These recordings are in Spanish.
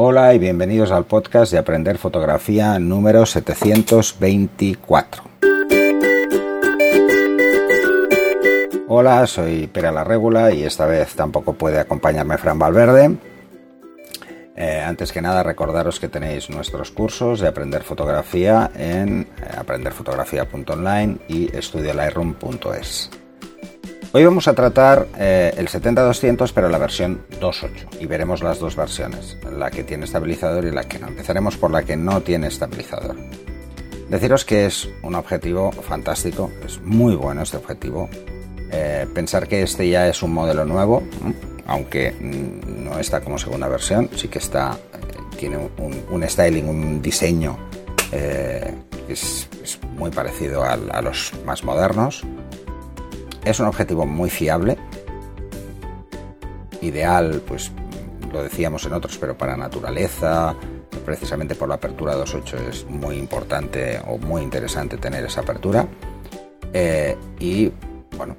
Hola y bienvenidos al podcast de Aprender Fotografía número 724. Hola, soy Pera la Regula y esta vez tampoco puede acompañarme Fran Valverde. Eh, antes que nada, recordaros que tenéis nuestros cursos de aprender fotografía en eh, aprenderfotografía.online y estudiolightroom.es. Hoy vamos a tratar eh, el 70-200 pero la versión 2.8 y veremos las dos versiones, la que tiene estabilizador y la que no. Empezaremos por la que no tiene estabilizador. Deciros que es un objetivo fantástico, es muy bueno este objetivo. Eh, pensar que este ya es un modelo nuevo, aunque no está como segunda versión, sí que está, eh, tiene un, styling, un diseño que es, muy parecido a los más modernos es un objetivo muy fiable, ideal, pues lo decíamos en otros, pero para naturaleza, precisamente por la apertura 2.8 es muy importante o muy interesante tener esa apertura. Eh, y bueno,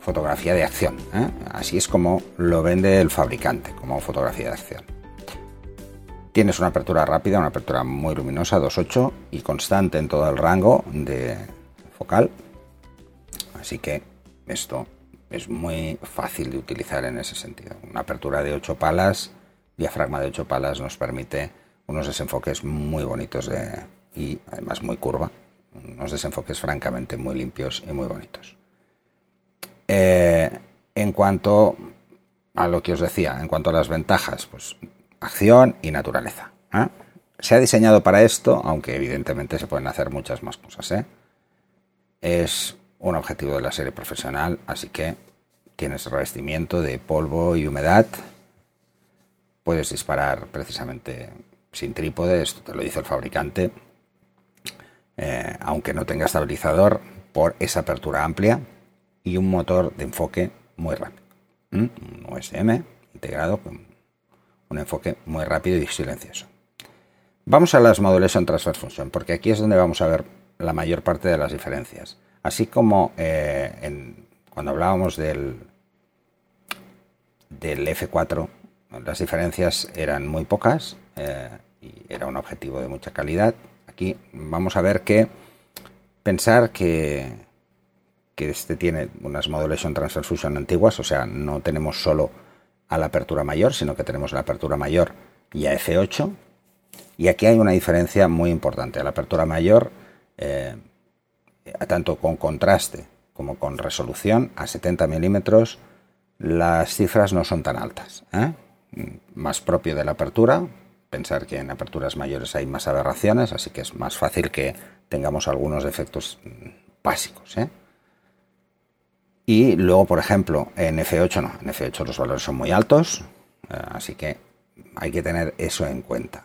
fotografía de acción. ¿eh? Así es como lo vende el fabricante, como fotografía de acción. Tienes una apertura rápida, una apertura muy luminosa, 2.8 y constante en todo el rango de focal. Así que esto es muy fácil de utilizar en ese sentido. Una apertura de 8 palas, diafragma de 8 palas nos permite unos desenfoques muy bonitos y además muy curva, unos desenfoques francamente muy limpios y muy bonitos. Eh, en cuanto a lo que os decía, en cuanto a las ventajas, pues acción y naturaleza. ¿eh? Se ha diseñado para esto, aunque evidentemente se pueden hacer muchas más cosas. ¿eh? Es un objetivo de la serie profesional, así que tienes revestimiento de polvo y humedad. Puedes disparar precisamente sin trípode, esto te lo dice el fabricante, eh, aunque no tenga estabilizador, por esa apertura amplia y un motor de enfoque muy rápido. Un USM integrado con un enfoque muy rápido y silencioso. Vamos a las Modulation Transfer Function, porque aquí es donde vamos a ver la mayor parte de las diferencias. Así como eh, cuando hablábamos del, del F4, las diferencias eran muy pocas eh, y era un objetivo de mucha calidad. Aquí vamos a ver que pensar que, que este tiene unas Modulation Transfer antiguas, o sea, no tenemos solo a la apertura mayor, sino que tenemos la apertura mayor y a F8. Y aquí hay una diferencia muy importante. A la apertura mayor eh, tanto con contraste como con resolución a 70 milímetros, las cifras no son tan altas. ¿eh? Más propio de la apertura, pensar que en aperturas mayores hay más aberraciones, así que es más fácil que tengamos algunos defectos básicos. ¿eh? Y luego, por ejemplo, en F8 no, en F8 los valores son muy altos, eh, así que hay que tener eso en cuenta.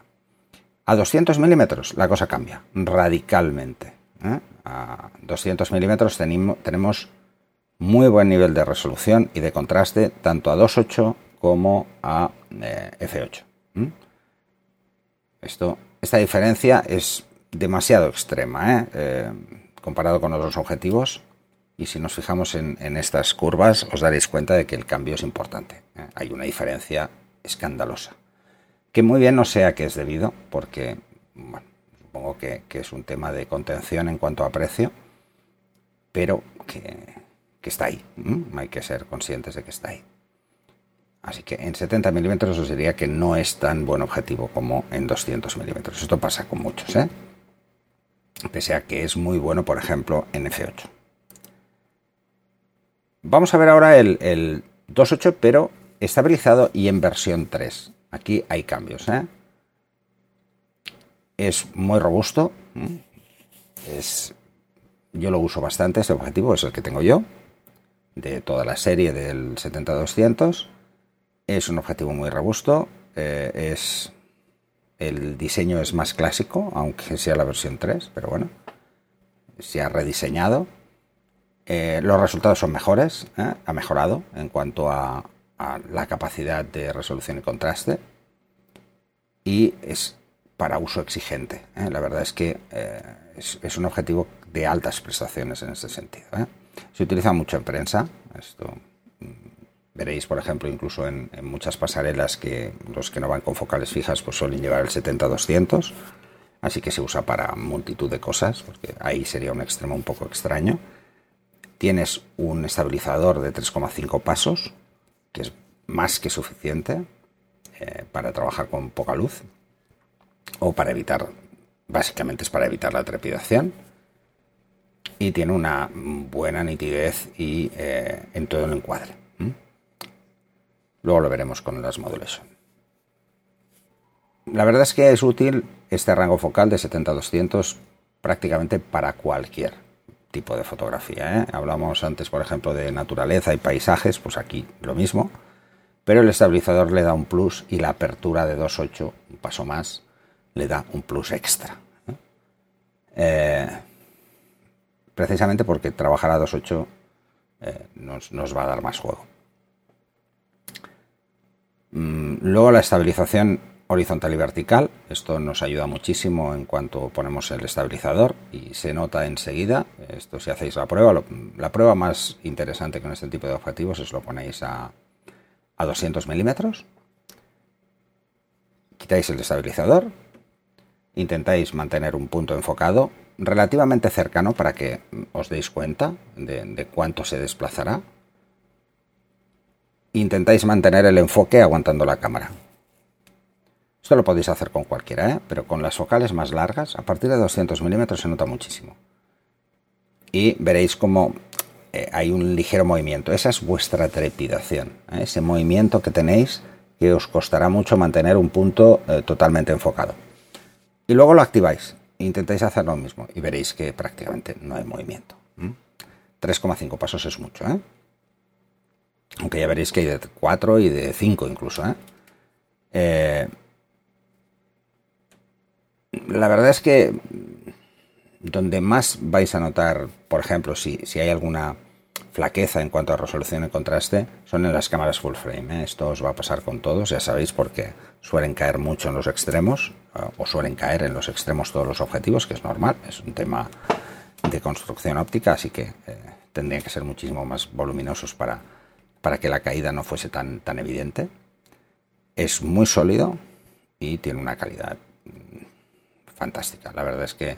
A 200 milímetros la cosa cambia radicalmente. ¿eh? A 200 milímetros tenemos muy buen nivel de resolución y de contraste tanto a 2.8 como a eh, F8. Esto, esta diferencia es demasiado extrema ¿eh? comparado con otros objetivos y si nos fijamos en, en, estas curvas os daréis cuenta de que el cambio es importante. Hay una diferencia escandalosa. Que muy bien no sea que es debido, porque bueno, supongo que, es un tema de contención en cuanto a precio, pero que, está ahí. Hay que ser conscientes de que está ahí. Así que en 70 milímetros os diría que no es tan buen objetivo como en 200 milímetros. Esto pasa con muchos, ¿eh? Pese a que es muy bueno, por ejemplo, en F8. Vamos a ver ahora el, el 2.8, pero estabilizado y en versión 3. Aquí hay cambios, ¿eh? Es muy robusto. Es, yo lo uso bastante, este objetivo es el que tengo yo, de toda la serie del 70-200. Es un objetivo muy robusto, eh, es, el diseño es más clásico, aunque sea la versión 3, pero bueno, se ha rediseñado. Eh, los resultados son mejores, ¿eh? ha mejorado en cuanto a, a la capacidad de resolución y contraste. Y es para uso exigente. ¿eh? La verdad es que eh, es, un objetivo de altas prestaciones en este sentido. ¿eh? Se utiliza mucho en prensa, esto mm, veréis, por ejemplo, incluso en, muchas pasarelas que los que no van con focales fijas pues suelen llevar el 70-200, así que se usa para multitud de cosas, porque ahí sería un extremo un poco extraño. Tienes un estabilizador de 3,5 pasos, que es más que suficiente para trabajar con poca luz, o para evitar, básicamente es para evitar la trepidación y tiene una buena nitidez y eh, en todo el encuadre. Luego lo veremos con las modulation. La verdad es que es útil este rango focal de 70-200 prácticamente para cualquier tipo de fotografía. ¿eh? Hablamos antes, por ejemplo, de naturaleza y paisajes, pues aquí lo mismo, pero el estabilizador le da un plus y la apertura de 2.8, un paso más, le da un plus extra. Eh, precisamente porque trabajar a 2.8 eh, nos, nos, va a dar más juego. Mm, luego la estabilización horizontal y vertical, esto nos ayuda muchísimo en cuanto ponemos el estabilizador y se nota enseguida, esto si hacéis la prueba, la prueba más interesante con este tipo de objetivos es lo ponéis a, a 200 milímetros, quitáis el estabilizador, intentáis mantener un punto enfocado relativamente cercano para que os deis cuenta de, cuánto se desplazará. Intentáis mantener el enfoque aguantando la cámara. Esto lo podéis hacer con cualquiera, ¿eh? pero con las focales más largas, a partir de 200 milímetros se nota muchísimo. Y veréis cómo eh, hay un ligero movimiento. Esa es vuestra trepidación. ¿eh? Ese movimiento que tenéis que os costará mucho mantener un punto totalmente enfocado. Y luego lo activáis intentáis hacer lo mismo y veréis que prácticamente no hay movimiento. 3,5 pasos es mucho, ¿eh? Aunque ya veréis que hay de 4 y de 5 incluso, ¿eh? ¿eh? la verdad es que donde más vais a notar, por ejemplo, si, si hay alguna flaqueza en cuanto a resolución y contraste son en las cámaras full frame. ¿eh? Esto os va a pasar con todos, ya sabéis, porque suelen caer mucho en los extremos eh, o suelen caer en los extremos todos los objetivos, que es normal, es un tema de construcción óptica, así que eh, tendrían que ser muchísimo más voluminosos para, para que la caída no fuese tan, tan evidente. Es muy sólido y tiene una calidad mm, fantástica. La verdad es que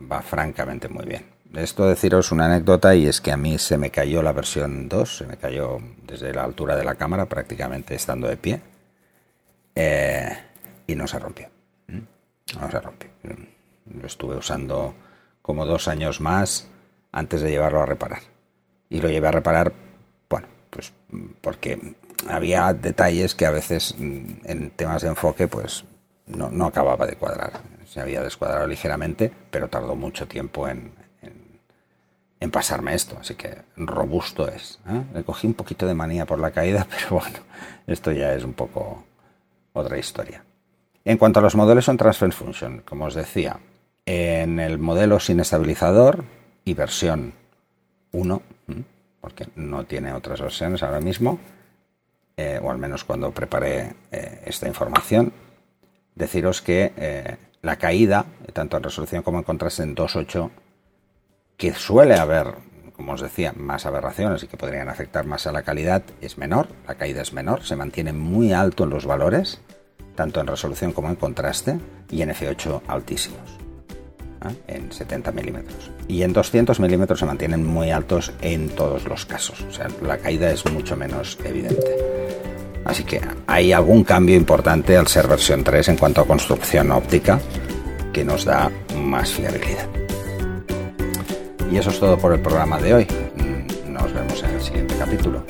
va francamente muy bien esto deciros una anécdota y es que a mí se me cayó la versión 2, se me cayó desde la altura de la cámara prácticamente estando de pie eh, y no se rompió. No se rompió. Lo estuve usando como dos años más antes de llevarlo a reparar. Y lo llevé a reparar, bueno, pues porque había detalles que a veces en temas de enfoque pues no, no acababa de cuadrar. Se había descuadrado ligeramente, pero tardó mucho tiempo en, en pasarme esto, así que robusto es. ¿eh? Le cogí un poquito de manía por la caída, pero bueno, esto ya es un poco otra historia. En cuanto a los modelos en Transfer Function, como os decía, en el modelo sin estabilizador y versión 1, porque no tiene otras versiones ahora mismo, eh, o al menos cuando preparé eh, esta información, deciros que la caída, tanto en resolución como en contraste en 2.8, que suele haber, como os decía, más aberraciones y que podrían afectar más a la calidad, es menor, la caída es menor, se mantiene muy alto en los valores, tanto en resolución como en contraste, y en F8 altísimos, ¿eh? en 70 milímetros. Y en 200 milímetros se mantienen muy altos en todos los casos, o sea, la caída es mucho menos evidente. Así que hay algún cambio importante al ser versión 3 en cuanto a construcción óptica que nos da más fiabilidad. Y eso es todo por el programa de hoy. Nos vemos en el siguiente capítulo.